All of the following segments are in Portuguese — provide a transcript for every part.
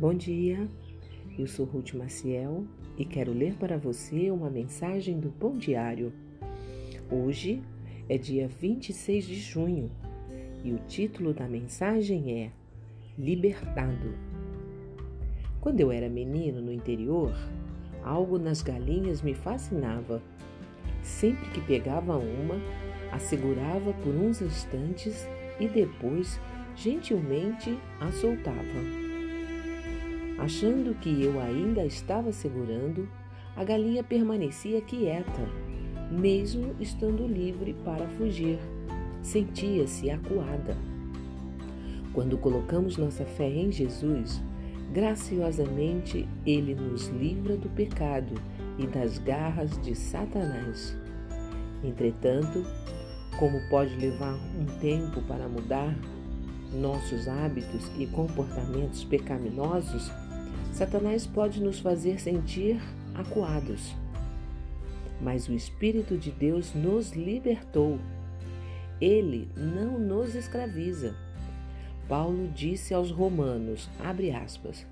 Bom dia, eu sou Ruth Maciel e quero ler para você uma mensagem do Pão Diário. Hoje é dia 26 de junho e o título da mensagem é Libertado. Quando eu era menino no interior, algo nas galinhas me fascinava. Sempre que pegava uma, a segurava por uns instantes e depois gentilmente a soltava. Achando que eu ainda estava segurando, a galinha permanecia quieta, mesmo estando livre para fugir. Sentia-se acuada. Quando colocamos nossa fé em Jesus, graciosamente Ele nos livra do pecado e das garras de Satanás. Entretanto, como pode levar um tempo para mudar nossos hábitos e comportamentos pecaminosos, Satanás pode nos fazer sentir acuados. Mas o Espírito de Deus nos libertou. Ele não nos escraviza. Paulo disse aos Romanos, abre aspas,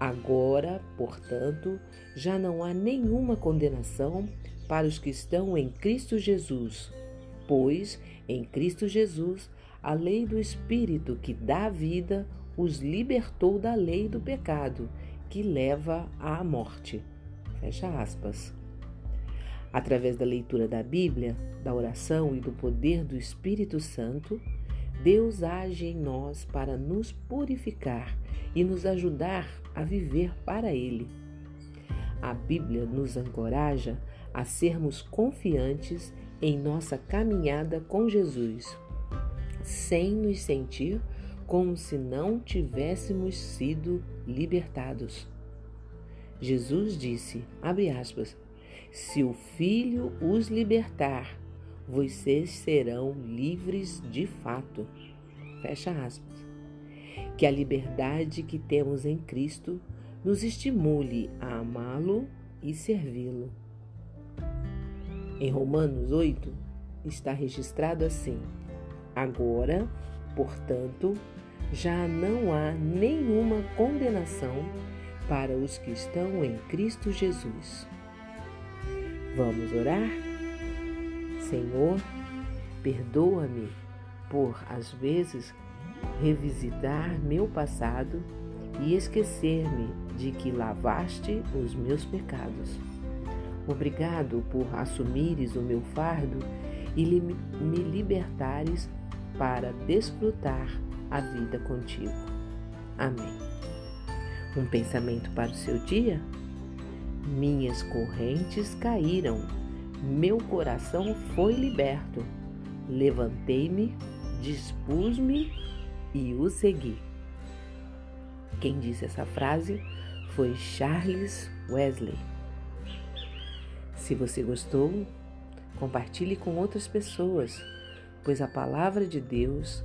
Agora, portanto, já não há nenhuma condenação para os que estão em Cristo Jesus, pois em Cristo Jesus a lei do Espírito que dá vida os libertou da lei do pecado que leva à morte. Fecha aspas. Através da leitura da Bíblia, da oração e do poder do Espírito Santo, Deus age em nós para nos purificar e nos ajudar a viver para Ele. A Bíblia nos encoraja a sermos confiantes em nossa caminhada com Jesus, sem nos sentir como se não tivéssemos sido libertados. Jesus disse, abre aspas, se o Filho os libertar, vocês serão livres de fato. Fecha aspas. Que a liberdade que temos em Cristo nos estimule a amá-lo e servi-lo. Em Romanos 8 está registrado assim: Agora, portanto, já não há nenhuma condenação para os que estão em Cristo Jesus. Vamos orar? Senhor, perdoa-me por, às vezes, revisitar meu passado e esquecer-me de que lavaste os meus pecados. Obrigado por assumires o meu fardo e me libertares para desfrutar a vida contigo. Amém. Um pensamento para o seu dia? Minhas correntes caíram, meu coração foi liberto. Levantei-me, dispus-me e o segui. Quem disse essa frase foi Charles Wesley. Se você gostou, compartilhe com outras pessoas, pois a palavra de Deus